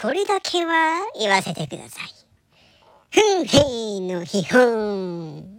これだけは言わせてください。ふんへいの基本。